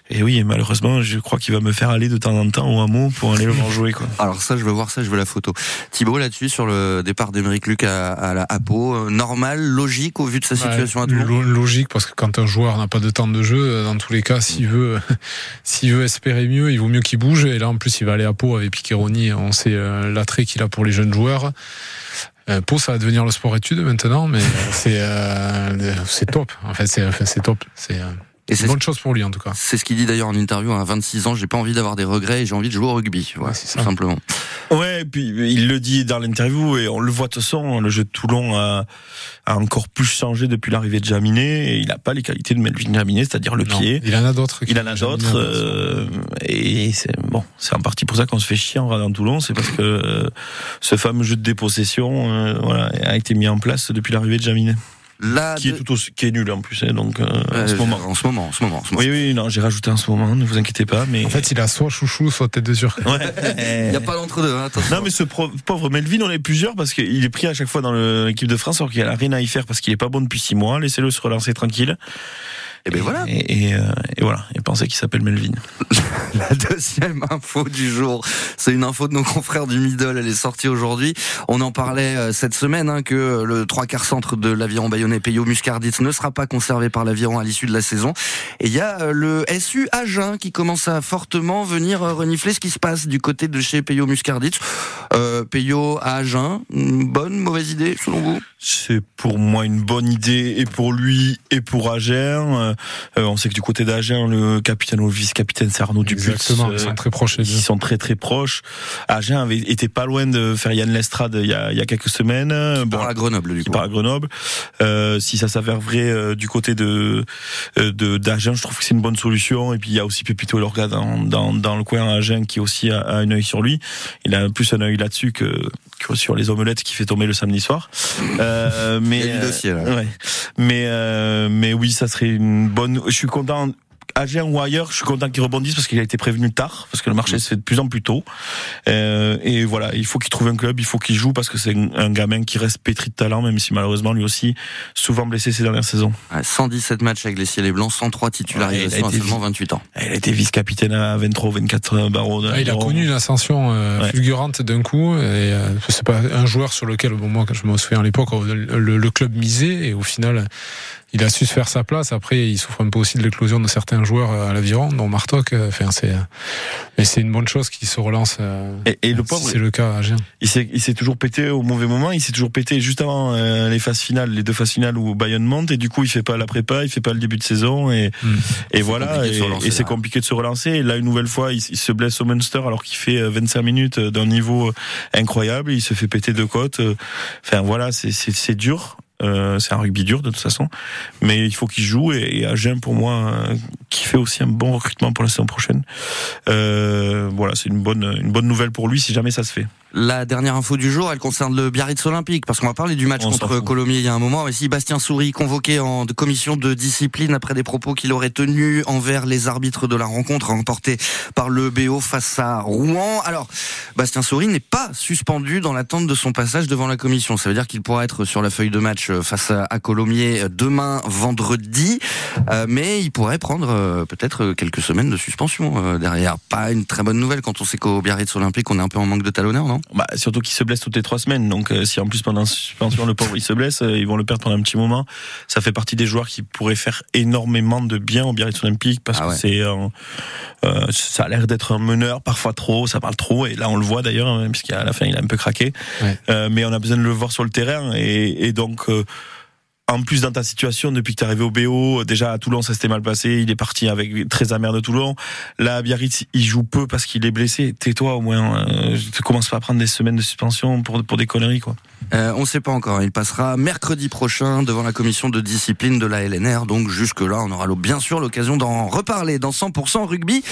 Et, oui, malheureusement, je crois qu'il va me faire aller de temps en temps au hameau pour aller le voir jouer. Quoi. Alors ça, je veux voir ça, je veux la photo. Thibaut là-dessus sur le départ d'Emeric Luc à, à, la, à Pau, normal, logique au vu de sa situation à Toulon. Logique parce que quand un joueur n'a pas de temps de jeu, dans tous les cas, s'il veut s'il veut espérer mieux, il vaut mieux qu'il bouge. Et là, en plus, il va aller à Pau avec Piqueroni. On sait euh, l'attrait qu'il a pour les jeunes joueurs. Euh, Pau, ça va devenir le sport étude maintenant, mais c'est euh, c'est top. En fait, c'est top. C'est et c'est une bonne chose pour lui en tout cas. C'est ce qu'il dit d'ailleurs en interview à 26 ans, j'ai pas envie d'avoir des regrets et j'ai envie de jouer au rugby, voilà, c'est tout simplement. Ouais, et puis il le dit dans l'interview et on le voit de toute façon, le jeu de Toulon a, a encore plus changé depuis l'arrivée de Jaminet et il a pas les qualités de Melvin Jaminet, c'est-à-dire le pied. Il en a d'autres. Il en a d'autres euh, et c'est bon, c'est en partie pour ça qu'on se fait chier en regardant Toulon, c'est parce que euh, ce fameux jeu de dépossession euh, voilà, a été mis en place depuis l'arrivée de Jaminet qui est tout aussi, qui est nul en plus, hein, donc euh, en, ce moment. en ce moment. En ce moment, Oui, oui, non, j'ai rajouté en ce moment. Ne vous inquiétez pas, mais en fait, il a soit chouchou, soit tête de sûr. il n'y a pas d'entre deux. Hein, non, mais ce pauvre Melvin, on est plusieurs parce qu'il est pris à chaque fois dans l'équipe de France, alors qu'il a rien à y faire parce qu'il est pas bon depuis six mois. Laissez-le se relancer tranquille. Et ben voilà. Et, euh, et, voilà. Et pensez qu'il s'appelle Melvin. La deuxième info du jour, c'est une info de nos confrères du Middle. Elle est sortie aujourd'hui. On en parlait euh, cette semaine hein, que le trois quarts centre de l'aviron bayonnais Peyo Muscarditz ne sera pas conservé par l'aviron à l'issue de la saison. Et il y a euh, le SU Agen qui commence à fortement venir renifler ce qui se passe du côté de chez Peyo Muscarditz. Euh, Peyo à Agen, bonne, mauvaise idée selon vous? C'est pour moi une bonne idée et pour lui et pour Agen. Euh, on sait que du côté d'Agen, le capitaine ou le vice-capitaine, c'est Arnaud Dubus. Exactement, ils sont très proches. Ils sont très très proches. Agen avait été pas loin de faire Yann Lestrade il y a, il y a quelques semaines. Qui bon, part à Grenoble, du coup. Part à Grenoble. Euh, si ça s'avère vrai euh, du côté de d'Agen, je trouve que c'est une bonne solution. Et puis il y a aussi Pepito Lorga dans, dans, dans le coin à Agen qui aussi a, a un œil sur lui. Il a plus un œil là-dessus que, que sur les omelettes qui fait tomber le samedi soir. Euh, mais il y a du dossier, là. ouais. mais mais oui, ça serait une bonne. Je suis content. Agen ou ailleurs, je suis content qu'il rebondisse parce qu'il a été prévenu tard, parce que le marché se fait de plus en plus tôt. Euh, et voilà, il faut qu'il trouve un club, il faut qu'il joue parce que c'est un gamin qui reste pétri de talent, même si malheureusement lui aussi souvent blessé ces dernières saisons. 117 matchs avec les Ciels et Blancs, 103 titularisations ouais, à seulement 28 ans. Il a été vice-capitaine à 23 24 barreaux. Il a connu une ascension euh, fulgurante d'un coup. Et euh, c'est pas un joueur sur lequel, bon, moi, je me souviens à l'époque, le, le club misait et au final il a su se faire sa place. Après, il souffre un peu aussi de l'éclosion de certains joueurs à l'aviron, dont Martok. Euh, enfin, c'est, mais c'est une bonne chose qu'il se relance. Euh, et, le pauvre, c'est le cas à Il s'est, il s'est toujours pété au mauvais moment. Il s'est toujours pété juste avant euh, les phases finales, les deux phases finales où Bayonne monte. Et du coup, il fait pas la prépa, il fait pas le début de saison. Et, hmm. et voilà. Et, c'est compliqué de se relancer. Et là, une nouvelle fois, il, se blesse au Munster alors qu'il fait 25 minutes d'un niveau incroyable. Il se fait péter de côte. Enfin, voilà, c'est, c'est, c'est dur. Euh, c'est un rugby dur de toute façon, mais il faut qu'il joue et, et Agen pour moi euh, qui fait aussi un bon recrutement pour la saison prochaine. Euh, voilà, c'est une bonne une bonne nouvelle pour lui si jamais ça se fait. La dernière info du jour, elle concerne le Biarritz Olympique, parce qu'on va parler du match On contre. Colomiers il y a un moment. Ici, Bastien Souris, convoqué en commission de discipline après des propos qu'il aurait tenus envers les arbitres de la rencontre remportée par le BO face à Rouen. Alors, Bastien Souris n'est pas suspendu dans l'attente de son passage devant la commission. Ça veut dire qu'il pourra être sur la feuille de match face à Colomiers demain, vendredi, Euh, mais il pourrait prendre euh, peut-être quelques semaines de suspension euh, derrière. Pas une très bonne nouvelle quand on sait qu'au Biarritz Olympique, on est un peu en manque de talonneur, non? Bah, surtout qu'il se blesse toutes les trois semaines. Donc, euh, si en plus pendant la suspension, le pauvre il se blesse, euh, ils vont le perdre pendant un petit moment. Ça fait partie des joueurs qui pourraient faire énormément de bien au Biarritz Olympique parce Ah ouais. que c'est, euh, euh, ça a l'air d'être un meneur, parfois trop, ça parle trop. Et là, on le voit d'ailleurs, hein, puisqu'à la fin, il a un peu craqué. Ouais. Euh, mais on a besoin de le voir sur le terrain. Et, et donc, euh, en plus dans ta situation depuis que tu es arrivé au BO, déjà à Toulon ça s'était mal passé, il est parti avec très amer de Toulon. Là à Biarritz il joue peu parce qu'il est blessé. Tais-toi au moins, euh, tu commences pas à prendre des semaines de suspension pour pour des conneries quoi. Euh, on ne sait pas encore. Il passera mercredi prochain devant la commission de discipline de la LNR. Donc jusque-là, on aura bien sûr l'occasion d'en reparler dans 100% rugby,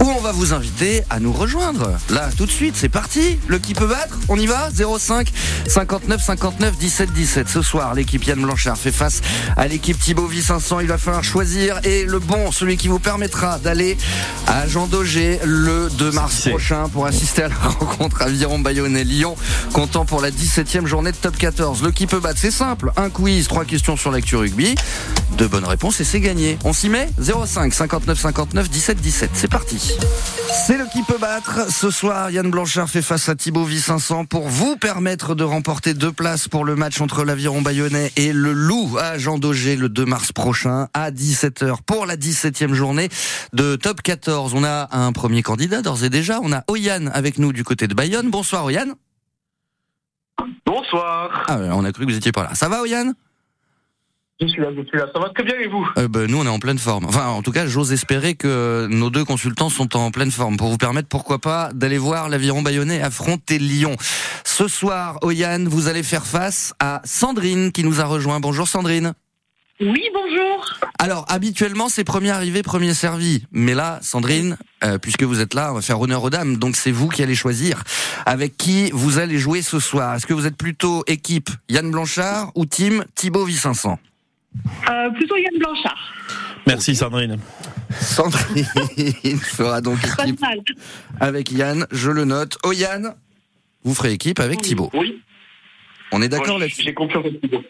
où on va vous inviter à nous rejoindre. Là, tout de suite, c'est parti. Le qui peut battre, on y va? 05 59 59 17 17. Ce soir, l'équipe Yann Blanchard fait face à l'équipe Thibaut Vincent. Il va falloir choisir et le bon, celui qui vous permettra d'aller à Jean Daugé le 2 mars prochain pour assister à la rencontre Aviron Bayonnais Lyon, comptant pour la 17e journée de top 14. Le qui peut battre, c'est simple. Un quiz, trois questions sur l'actu rugby. Deux bonnes réponses et c'est gagné. On s'y met 05 59 59 17 17. C'est parti. C'est le qui peut battre. Ce soir, Yann Blanchard fait face à Thibaut Vincent pour vous permettre de remporter deux places pour le match entre l'Aviron Bayonnais et le Loup à Jean Daugé le 2 mars prochain à 17h pour la 17e journée de top 14. On a un premier candidat d'ores et déjà. On a Oyan avec nous du côté de Bayonne. Bonsoir Oyan. Bonsoir. Ah, on a cru que vous étiez pas là. Ça va Oyan? Je suis là, je suis là. Ça va très bien et vous? Euh, ben, nous, on est en pleine forme. Enfin, en tout cas, j'ose espérer que nos deux consultants sont en pleine forme pour vous permettre, pourquoi pas, d'aller voir l'aviron bayonnais affronter Lyon. Ce soir, Oyan, vous allez faire face à Sandrine qui nous a rejoint. Bonjour Sandrine. Oui, bonjour. Alors, habituellement, c'est premier arrivé, premier servi. Mais là, Sandrine, euh, puisque vous êtes là, on va faire honneur aux dames. Donc, c'est vous qui allez choisir avec qui vous allez jouer ce soir. Est-ce que vous êtes plutôt équipe Yann Blanchard ou team Thibaut Vincent Euh, plutôt Yann Blanchard. Merci Sandrine. Sandrine fera donc équipe avec Yann, je le note. Oh Yann, vous ferez équipe avec Thibaut. Oui. On est d'accord là-dessus J'ai confiance en Thibaut.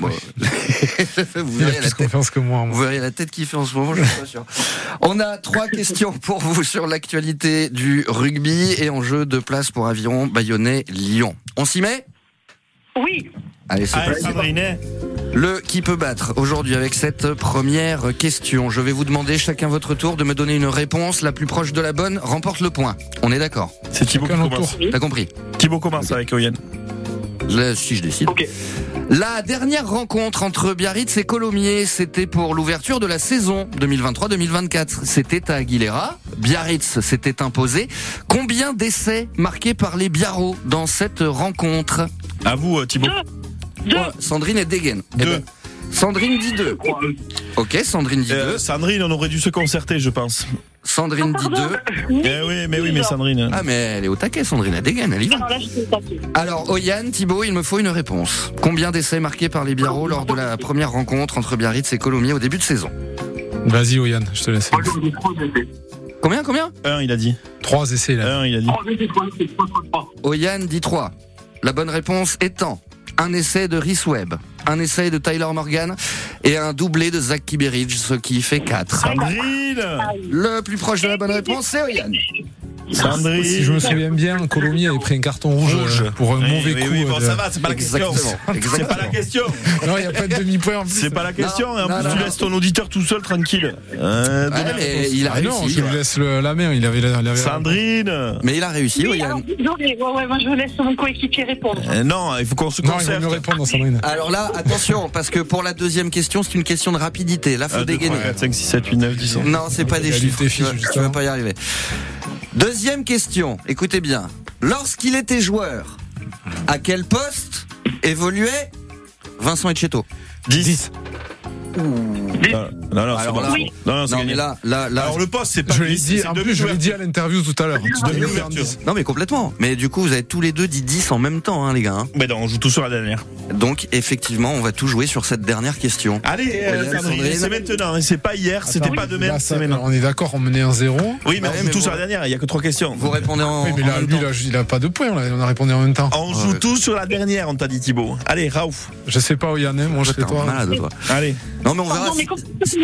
Bon. Vous Il a verrez la plus tête. confiance que moi. moi. Vous verrez la tête qu'il fait en ce moment, je suis pas sûr. On a trois questions pour vous sur l'actualité du rugby et en jeu de place pour Aviron, Bayonnais, Lyon. On s'y met? Oui. Allez, c'est. Le qui peut battre aujourd'hui avec cette première question? Je vais vous demander chacun votre tour de me donner une réponse la plus proche de la bonne remporte le point. On est d'accord? C'est Thibaut qui commence. T'as compris? Thibaut commence avec Oyen. Si je décide. La dernière rencontre entre Biarritz et Colomiers, c'était pour l'ouverture de la saison 2023-2024. C'était à Aguilera. Biarritz s'était imposé. Combien d'essais marqués par les Biarros dans cette rencontre? À vous euh, Thibaut. Deux. Ouais, Sandrine est dégaine. Eh Deux. ben, Sandrine dit deux. Ok, Sandrine dit Euh, deux. Sandrine, on aurait dû se concerter, je pense. Sandrine dit Pardon deux. Eh oui, mais oui, mais Sandrine. Ah mais elle est au taquet, Sandrine, elle dégaine, elle y va. Alors Oyan, Thibaut, il me faut une réponse. Combien d'essais marqués par les Biarros lors de la première rencontre entre Biarritz et Colomiers au début de saison? Vas-y, Oyan, je te laisse. Essais. Combien, combien? Un, il a dit. Trois essais là. Un, il a dit. Oyan dit 3. La bonne réponse étant un essai de Rhys Webb, un essai de Tyler Morgan et un doublé de Zach Kiberidge, ce qui fait 4. Sandrine Le plus proche de la bonne réponse, c'est Oyan. Sandrine Si je me souviens bien, Colomiers avait pris un carton rouge, Rouge. euh, pour un Oui, mauvais oui, coup. oui, bon, euh, ça va, c'est pas la question. C'est pas la question. Non, il n'y a pas de demi-point en plus. C'est pas la question. Non, et en non, plus, non, tu non. laisses ton auditeur tout seul, tranquille. Euh, Ouais, la mais il a Ah non, réussi. je lui laisse le- la main. Il avait, la- il avait Sandrine Mais il a réussi, Oui, alors, désolé. Ouais, ouais, moi, je laisse mon coéquipier répondre. Euh, Non, il faut qu'on se Non, il concerte. répondre, Sandrine. Alors là, attention, parce que pour la deuxième question, c'est une question de rapidité. Là, faut 1, 2, 3, dégainer. 4, 5, 6, 7, 8, 9, 10. Non, c'est pas des chiffres. Tu vas pas y arriver. Deuxième question. Écoutez bien. Lorsqu'il était joueur, à quel poste évoluait Vincent Etcheto? 10. Non, non, non, c'est Alors bon. là-. Non, non, c'est Non, mais là, là, là. Alors le poste, c'est pas Je l'ai 10, dit, en je l'ai dit à l'interview tout à l'heure. Tu dois Demi nous faire ouverture. 10. Non, mais complètement. Mais du coup, vous avez tous les deux dit 10 en même temps, hein, les gars. hein. Mais non, on joue tout sur la dernière. Donc, effectivement, on va tout jouer sur cette dernière question. Allez, euh, c'est maintenant. hein, C'est pas hier, c'était pas demain, c'est maintenant. On est d'accord, on menait un 0. Oui, mais on joue mais tout sur la dernière, il y a que trois questions. Vous répondez en, Oui, mais en là, lui, il a pas de points. On a répondu en même temps. On joue tout sur la dernière, on t'a dit Thibaut. Allez, Raouf. Je sais pas où Yann est, moi je T'es serais un toi. malade, toi. Allez. Non, mais on verra. Si-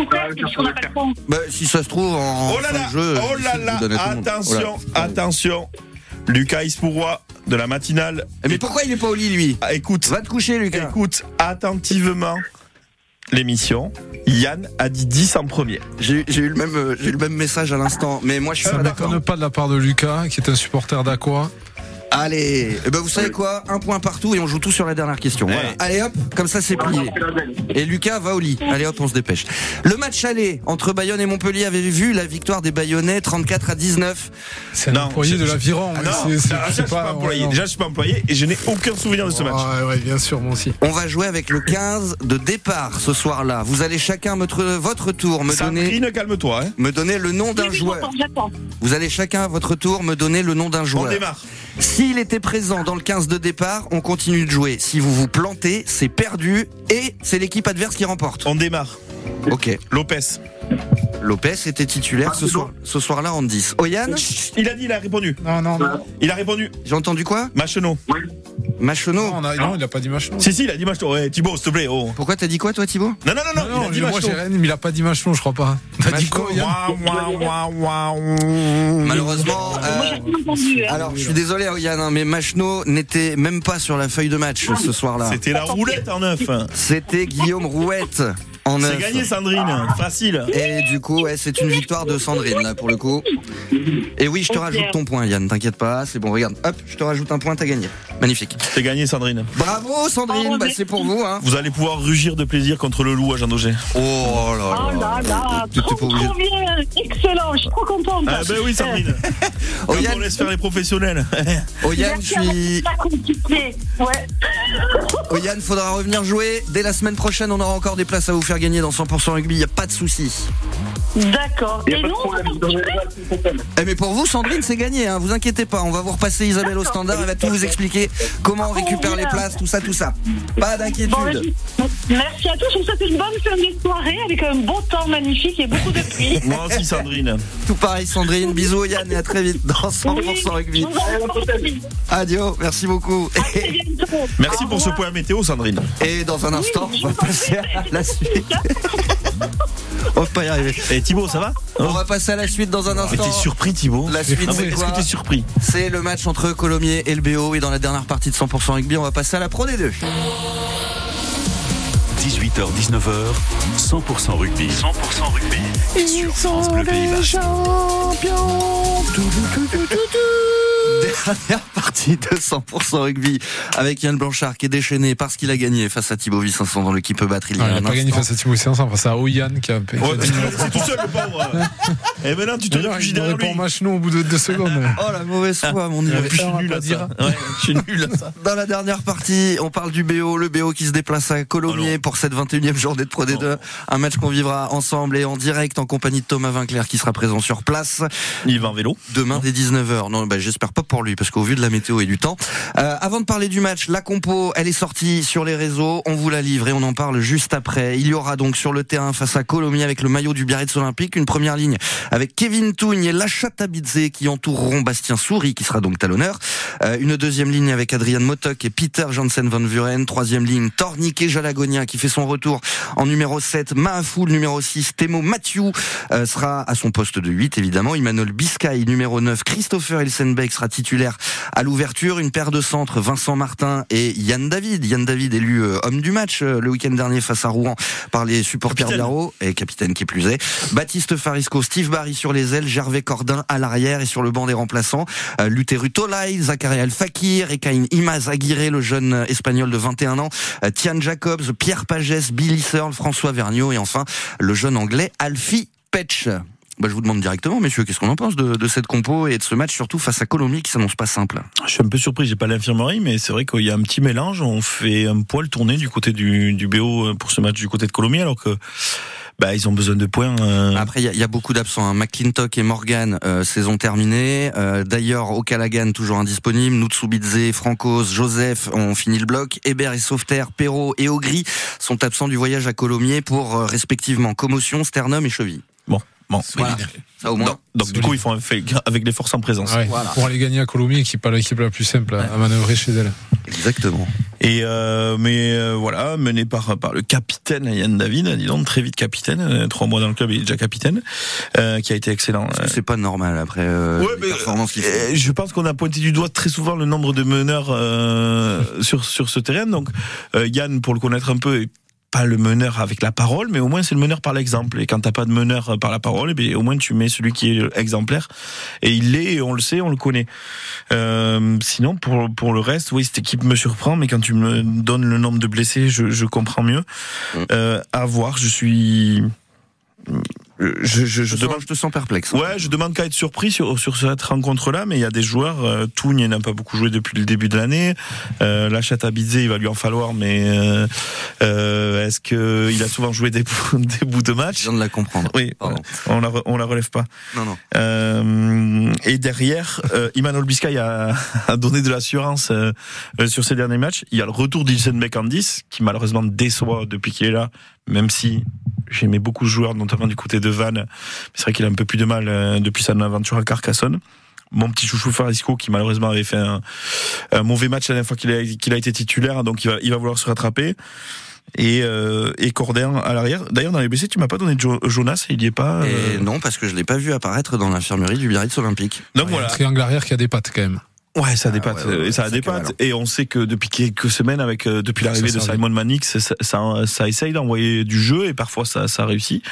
bah, si ça se trouve, en Oh là là, jeu. oh là là, attention, attention. Lucas Ispourois de la matinale. Eh, Mais pourquoi il est pas au lit, lui? Ah, Écoute, Va te coucher, Lucas. écoute attentivement l'émission. Yann a dit 10 en premier. J'ai eu- j'ai eu le même, euh, j'ai eu le même message à l'instant, mais moi je suis Ça pas ne d'accord. déconne pas de la part de Lucas, qui est un supporter d'Aqua. Allez, eh ben vous savez quoi? Un point partout et on joue tout sur la dernière question. Ouais. Voilà. Allez hop, comme ça c'est plié. Et Lucas va au lit. Allez hop, on se dépêche. Le match aller entre Bayonne et Montpellier avait vu la victoire des Bayonnais 34 à 19. C'est un Non, employé je- de je- l'aviron. Ah mais non, déjà, je c'est suis pas employé. Déjà, je suis pas employé et je n'ai aucun souvenir de ce match. Ouais, ouais, bien sûr, moi aussi. On va jouer avec le 15 de départ ce soir-là. Vous allez chacun votre, votre tour me donner, calme-toi. Hein. me donner le nom d'un joueur. Vous allez chacun à votre tour me donner le nom d'un On joueur. démarre. S'il était présent dans le 15 de départ, on continue de jouer. Si vous vous plantez, c'est perdu et c'est l'équipe adverse qui remporte. On démarre. Ok. Lopez. Lopez était titulaire ce soir, ce soir-là en 10. Oyan, Il a dit, il a répondu. Non, non, non. Il a répondu. j'ai entendu quoi? Machenot. Machenot. Non, on a- non, il a pas dit Machelon. Si, si, il a dit Machenot. Ouais, Thibaut, s'il te plaît. Oh. Pourquoi t'as dit quoi toi Thibaut? Non, non, non, non, Non, il a dit moi j'ai rien dit, mais il a pas dit Machelon, je crois pas. T'as dit quoi, Yann Ouah, ouah, ouah, ouah. Malheureusement. Moi, euh, j'ai rien entendu. hein. alors, je suis désolé, Oyan, hein, mais Machenot n'était même pas sur la feuille de match ce soir-là. C'était la roulette en neuf. C'était Guillaume Rouette en C'est gagné, Sandrine. Facile. Et du coup, ouais, c'est une victoire de Sandrine là pour le coup. Et oui, je te rajoute ton point, Yann. T'inquiète pas, c'est bon. Regarde, hop, je te rajoute un point, t'as gagné. Magnifique. C'est gagné, Sandrine. Bravo, Sandrine. Oh, Bah, c'est pour vous, hein. Vous allez pouvoir rugir de plaisir contre le loup à Jean Daugé. Oh Oh là là là, T'étais trop, bien, excellent, je suis trop contente. Ah ben oui, Sandrine. Oh, Yann, on laisse faire les professionnels. oh, Yann, je suis. c'est pas compliqué. Ouais. Oh, Yann, faudra revenir jouer. Dès la semaine prochaine, on aura encore des places à vous faire gagner dans 100% rugby. Y a pas de souci. D'accord. Il n'y Et a pas de nous, on. Eh, mais pour vous, Sandrine, c'est gagné. Hein. Vous inquiétez pas. On va vous repasser Isabelle au standard. Elle va tout vous expliquer comment on récupère les places, tout ça, tout ça. Pas d'inquiétude. Merci à tous. Je vous souhaite une bonne fin de soirée avec un beau temps magnifique et beaucoup de pluie. Moi aussi, Sandrine. Tout pareil, Sandrine. Bisous, Yann, et à très vite dans 100% rugby. Adieu. Merci beaucoup. À très bientôt. Merci Au pour ce point météo, Sandrine. Et dans un instant, Oui, on va passer à la suite. On va pas y arriver. Et Thibaut, ça va On va passer à la suite dans un Mais instant. t'es surpris, Thibaut La suite, Ah c'est Est-ce quoi que t'es surpris C'est le match entre Colomiers et le BO. Et dans la dernière partie de 100% rugby, on va passer à la Pro D2. 18h-19h, 100% rugby. 100% rugby. Sur France Bleu Pays Basque. Dernière partie de 100% rugby avec Yann Blanchard qui est déchaîné parce qu'il a gagné face à Thibaut Vicençon dans le qui peut battre il y Non, a il a pas gagné face à Thibaut Séance, face à Oyan qui a Ouais, C'est tout seul, le pauvre. Et maintenant, tu te réfugies il derrière répond lui. Machelon au bout de deux secondes. Oh la mauvaise foi mon dieu. Je suis nul à dire. Ouais, je suis nul à ça. Dans la dernière partie, on parle du BO, le BO qui se déplace à Colomiers pour cette 21e journée de Pro D2. Un match qu'on vivra ensemble et en direct en compagnie de Thomas Vinclair qui sera présent sur place Il va en vélo. demain dès 19h. Non, bah, j'espère pas pour lui parce qu'au vu de la météo et du temps. Euh, avant de parler du match, la compo, elle est sortie sur les réseaux. On vous la livre et on en parle juste après. Il y aura donc sur le terrain face à Colomiers avec le maillot du Biarritz Olympique une première ligne avec Kevin Tougne et Lachat Tabidze qui entoureront Bastien Souris qui sera donc talonneur. Euh, une deuxième ligne avec Adrian Motok et Peter Janssen van Vuren. Troisième ligne, Tornik et Jalagonia qui fait son retour en numéro 7. Mahafoul numéro 6. Temo Mathieu euh, sera à son poste de 8 évidemment. Emmanuel Biscay numéro 9. Christopher Ilsenbeck sera titulaire à l'ouverture. Une paire de centres, Vincent Martin et Yann David. Yann David élu euh, homme du match euh, le week-end dernier face à Rouen par les supporters l'Aro et capitaine qui plus est. Baptiste Farisco, Steve Barry sur les ailes, Gervais Cordin à l'arrière et sur le banc des remplaçants. Euh, Luteru Tolai, Zachary Al Fakir, Ekain Imaz Aguirre, le jeune espagnol de 21 ans, Tian Jacobs, Pierre Pagès, Billy Searle, François Vergniaud et enfin le jeune anglais Alfie Petch. Bah, je vous demande directement, messieurs, qu'est-ce qu'on en pense de, de cette compo et de ce match, surtout face à Colomiers qui s'annonce pas simple? Je suis un peu surpris, j'ai pas l'infirmerie, mais c'est vrai qu'il y a un petit mélange. On fait un poil tourner du côté du, du BO pour ce match du côté de Colomiers, alors que bah, ils ont besoin de points. euh, Après, il y, y a beaucoup d'absents. Hein. McClintock et Morgan, euh, saison terminée. Euh, D'ailleurs, Okalagan, toujours indisponible. Nutsubidze, Francos, Joseph ont fini le bloc. Hébert et Sauveterre, Perrault et Augry sont absents du voyage à Colomiers pour euh, respectivement commotion, sternum et cheville. Bon, bon. Voilà. Ça au moins. Donc, donc, du coup, ils font un fait avec les forces en présence. Ouais, Voilà. Pour aller gagner à Colomiers, qui n'est pas l'équipe la plus simple à, à manœuvrer chez elle. Exactement. Et euh, mais euh, voilà, mené par par le capitaine Yann David, dis donc très vite capitaine, euh, trois mois dans le club, il est déjà capitaine, euh, qui a été excellent. C'est pas normal après euh, Ouais, les mais, performances. Euh, je pense qu'on a pointé du doigt très souvent le nombre de meneurs euh, sur sur ce terrain. Donc euh, Yann, pour le connaître un peu, est pas le meneur avec la parole, mais au moins c'est le meneur par l'exemple. Et quand t'as pas de meneur par la parole, eh bien, au moins tu mets celui qui est exemplaire. Et il l'est, et on le sait, on le connaît. Euh, sinon, pour pour le reste, oui, cette équipe me surprend, mais quand tu me donnes le nombre de blessés, je, je comprends mieux. Mm. Euh, à voir, je suis. Je, je, je Je, te demande sens, je te sens perplexe. Ouais, je demande qu'à être surpris sur, sur cette rencontre-là, mais il y a des joueurs, euh, Tougne n'a pas beaucoup joué depuis le début de l'année, euh, la Chatabidze, il va lui en falloir, mais euh, euh, est-ce que il a souvent joué des, bouts- des bouts de Je match viens de la comprendre. Oui, Pardon. on la, on la relève pas. Non, non. Euh, et derrière, euh, Imanol Biscay a, a donné de l'assurance euh, euh, sur ces derniers matchs. Il y a le retour d'Ilsenbeck en 10, qui malheureusement déçoit depuis qu'il est là, même si j'aimais beaucoup ce joueur, notamment du côté de Vannes. C'est vrai qu'il a un peu plus de mal euh, depuis son aventure à Carcassonne. Mon petit chouchou Farisco, qui malheureusement avait fait un, un mauvais match la dernière fois qu'il a, qu'il a été titulaire, donc il va, il va vouloir se rattraper. Et, euh, et Cordin à l'arrière. D'ailleurs, dans les blessés, tu m'as pas donné Jo- Jonas, il y est pas. euh, Et non, parce que je l'ai pas vu apparaître dans l'infirmerie du Biarritz Olympique. Donc voilà. un triangle arrière qui a des pattes quand même. Ouais, ça ouais, ouais, ouais, et ça pattes. Et on sait que depuis quelques semaines, avec euh, depuis l'arrivée de. Simon Manix, ça, ça, ça essaye d'envoyer du jeu et parfois ça, ça réussit.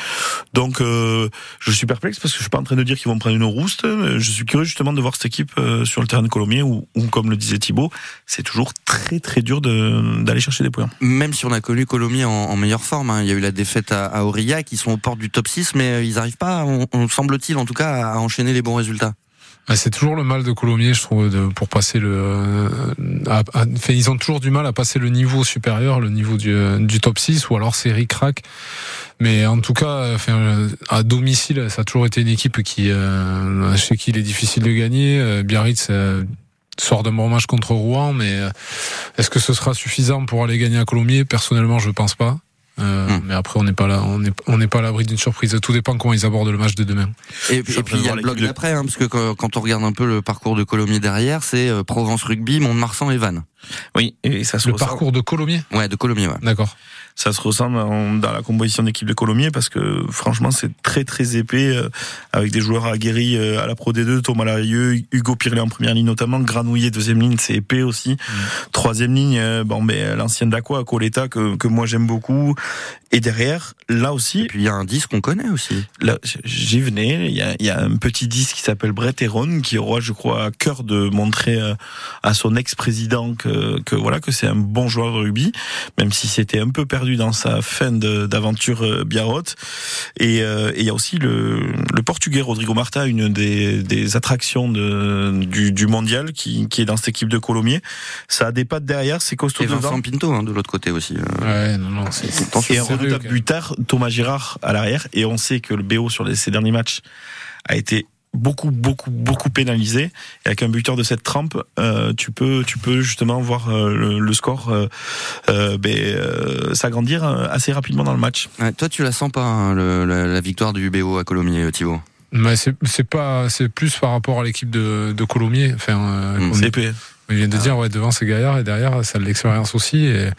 Donc, euh, je suis perplexe parce que je suis pas en train de dire qu'ils vont prendre une rouste. mais Je suis curieux justement de voir cette équipe euh, sur le terrain de Colomiers où, où, comme le disait Thibaut, c'est toujours très très dur de- d'aller chercher des points. Même si on a connu Colomiers en, en meilleure forme, hein. il y a eu la défaite à, à Aurillac, ils sont aux portes du top 6, mais euh, ils n'arrivent pas, on, on semble-t-il en tout cas, à enchaîner les bons résultats. Ah, C'est toujours le mal de Colomiers, je trouve, de, pour passer le. euh, à- à- ils ont toujours du mal à passer le niveau supérieur, le niveau du, euh, du top 6, ou alors c'est ric-rac. Mais en tout cas, à domicile, ça a toujours été une équipe qui, euh, chez qui il est difficile de gagner. Euh, Biarritz sort d'un bon match contre Rouen, mais est-ce que ce sera suffisant pour aller gagner à Colomiers? Personnellement, je pense pas. Euh, Hmm. Mais après, on n'est pas là, on n'est on pas à l'abri d'une surprise. Tout dépend comment ils abordent le match de demain. Et, puis il y a le bloc d'après, hein, parce que quand, quand on regarde un peu le parcours de Colomiers derrière, c'est euh, Provence Rugby, Mont-de-Marsan et Vannes. Oui, et ça se Le parcours de Colomiers? Ouais, de Colomiers, ouais. D'accord. Ça se ressemble en- dans la composition d'équipe de Colomiers parce que franchement c'est très très épais euh, avec des joueurs aguerris euh, à la Pro D2, Thomas Larieux, Hugo Pirlet en première ligne notamment, Granouillet deuxième ligne c'est épais aussi, troisième ligne euh, bon ben l'ancienne d'Aqua Coletta que, que moi j'aime beaucoup et derrière là aussi Et puis il y a un 10 qu'on connaît aussi. là, j'y venais. Il y a, il y a un petit disque qui s'appelle Brett Heron qui aura, je crois, à cœur de montrer euh, à son ex-président que, que voilà que c'est un bon joueur de rugby, même si c'était un peu perdu dans sa fin d'aventure euh, biarrote. Et, euh, et il y a aussi le, le portugais Rodrigo Marta, une des, des attractions de, du, du mondial qui, qui est dans cette équipe de Colomiers. Ça a des pattes derrière, c'est costaud Et devant. Vincent Pinto, hein, de l'autre côté aussi. euh. Ouais, non, non, c'est. Et un sérieux, redoutable quand même. buteur, Thomas Girard à l'arrière. Et on sait que le BO sur les, ces derniers matchs a été beaucoup, beaucoup, beaucoup pénalisé. Et avec un buteur de cette trempe, euh, tu peux, tu peux justement voir euh, le, le score euh, euh, ben, euh, s'agrandir euh, assez rapidement dans le match. Ouais, toi, tu la sens pas, hein, le- la, la victoire du BO à Colomiers, Thibaut? Mais c'est c'est pas c'est plus par rapport à l'équipe de de Colomiers. Enfin, euh, Il vient de dire ouais devant c'est Gaillard et derrière ça a de l'expérience aussi. Et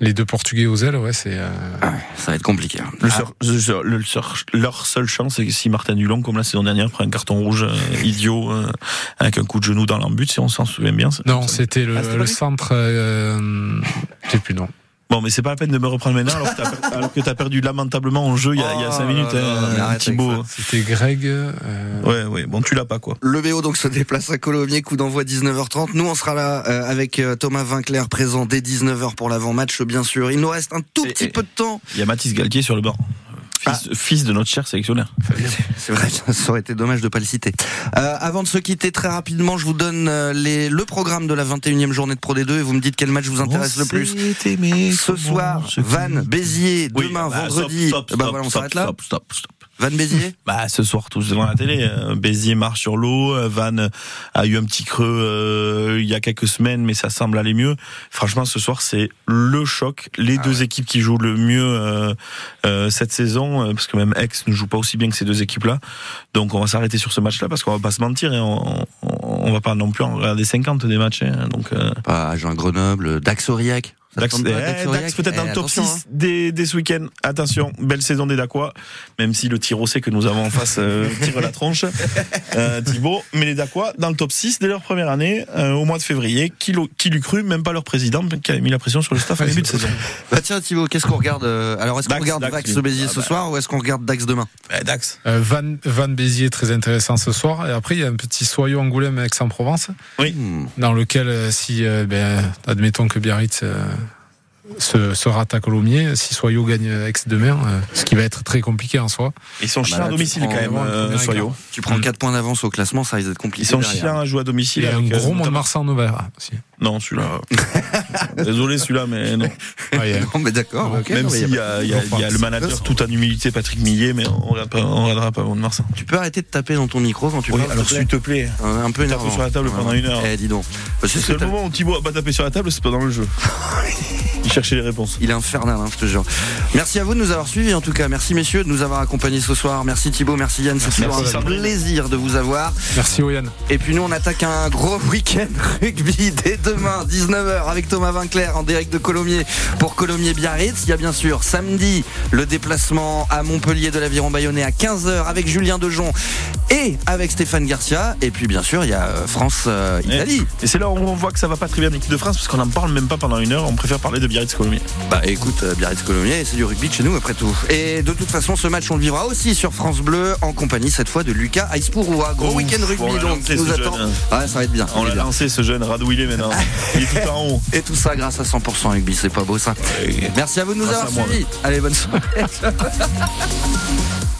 les deux Portugais aux ailes, ouais c'est. euh, Ah ouais, Ça va être compliqué. hein. Le seul- le seul- le seul- leur seule chance, c'est que si Martin Dulon, comme la saison dernière, prend un carton rouge euh, idiot euh, avec un coup de genou dans l'embut, si on s'en souvient bien. Non, c'était le, Ah, le centre. Euh, je sais plus non. Bon, mais c'est pas la peine de me reprendre maintenant alors que t'as per- alors que t'as perdu lamentablement en jeu il y a, il y a Oh minutes, hein, Thibaut. C'était Greg. euh, Ouais, ouais, bon, tu l'as pas, quoi. Le BO donc se déplace à Colomiers, coup d'envoi 19h30. Nous on sera là euh, avec euh, Thomas Vinclair présent dès 19h pour l'avant-match bien sûr. Il nous reste un tout Et- petit et- peu de temps. Il y a Mathis Galtier sur le banc. Fils, fils de notre cher sélectionneur. C'est vrai, ça aurait été dommage de pas le citer. Euh, avant de se quitter très rapidement, je vous donne euh, les, le programme de la 21e journée de Pro D2 et vous me dites quel match vous intéresse le plus. Ce soir, Vannes, Béziers, Oui, demain, bah, vendredi. Stop, stop, bah voilà, on s'arrête là. Stop, stop, Vannes, Béziers. Bah, ce soir, tous devant la télé. euh, Béziers marche sur l'eau. euh, Vannes a eu un petit creux euh, il y a quelques semaines, mais ça semble aller mieux. Franchement, ce soir, c'est le choc. Les Ah deux équipes qui jouent le mieux euh, euh, cette saison, euh, parce que même Aix ne joue pas aussi bien que ces deux équipes-là. Donc, on va s'arrêter sur ce match-là, parce qu'on va pas se mentir. hein, on, on, on va pas non plus en regarder 50 des matchs. hein, donc, euh, Pas Jean Grenoble, Dax Aurillac. Dax, eh, Dax peut-être dans le top attention, 6 des, des ce week-end. Attention, belle saison des Dacois, même si le tir que nous avons en face euh, tire la tronche. Euh, Thibaut, mais les Dacois dans le top 6 dès leur première année, euh, au mois de février. Qui, qui l'eût cru? Même pas leur président qui avait mis la pression sur le staff à début de c'est saison. Bah tiens Thibaut, qu'est-ce qu'on regarde euh, Alors est-ce qu'on Dax, regarde Dax, Dax lui. Béziers Ah ce bah. soir ou est-ce qu'on regarde Dax demain? Eh, Dax. Euh, Van, Van Béziers très intéressant ce soir. Et après, il y a un petit soyau Angoulême Aix-en-Provence, Hmm. dans lequel, euh, si, euh, ben, admettons que Biarritz euh, se, se rate à Colomiers, si Soyaux gagne Aix demain, euh, ce qui va être très compliqué en soi. Ils sont bah là, à tu domicile prends quand même, euh, écart. Tu prends Hmm. 4 points d'avance au classement, ça risque d'être compliqué. Ils sont chiants à jouer à domicile. A un avec, euh, gros notamment- Mont-de-Marsan en Auvergne aussi. Non, celui-là. Désolé, celui-là, mais non. Ah, Non mais d'accord, ok. Même s'il y y a- il y a le manager tout en humilité, Patrick Millet, mais on ne regardera pas Mont-de-Marsan. Tu peux arrêter de taper dans ton micro quand tu Oui, parles alors s'il te plaît. Un peu Tape sur la table pendant une heure. Eh dis donc. Parce que C'est le moment où Thibaut a pas tapé sur la table, c'est pas dans le jeu. Il cherchait les réponses. Il est infernal, hein, je te jure. Merci à vous de nous avoir suivis, en tout cas. Merci, messieurs, de nous avoir accompagnés ce soir. Merci Thibaut, merci Yann. C'est toujours un plaisir de vous avoir. Merci Oyan. Et puis nous, on attaque un gros week-end rugby dès demain, 19h, avec Thomas Vinclair en direct de Colomiers pour Colomiers-Biarritz. Il y a bien sûr samedi le déplacement à Montpellier de l'Aviron Bayonnais à 15h avec Julien Dejon et avec Stéphane Garcia. Et puis bien sûr, il y a euh, France-Italie. Et c'est là où on voit que ça va pas très bien l'équipe de France, parce qu'on n'en parle même pas pendant une heure. On préfère parler de Biarritz Colomiers. Bah écoute, euh, Biarritz Colomiers, c'est du rugby de chez nous après tout. Et de toute façon, ce match, on le vivra aussi sur France Bleu en compagnie cette fois de Lucas Aispouroua. Gros Ouf, week-end rugby donc qui nous attend. jeune, Ouais, ça va être bien. On l'a lancé ce jeune Radouillet maintenant. Il est tout en haut. Et tout ça grâce à 100% rugby, c'est pas beau ça. Merci à vous de nous Grâce avoir suivis. Allez, bonne soirée.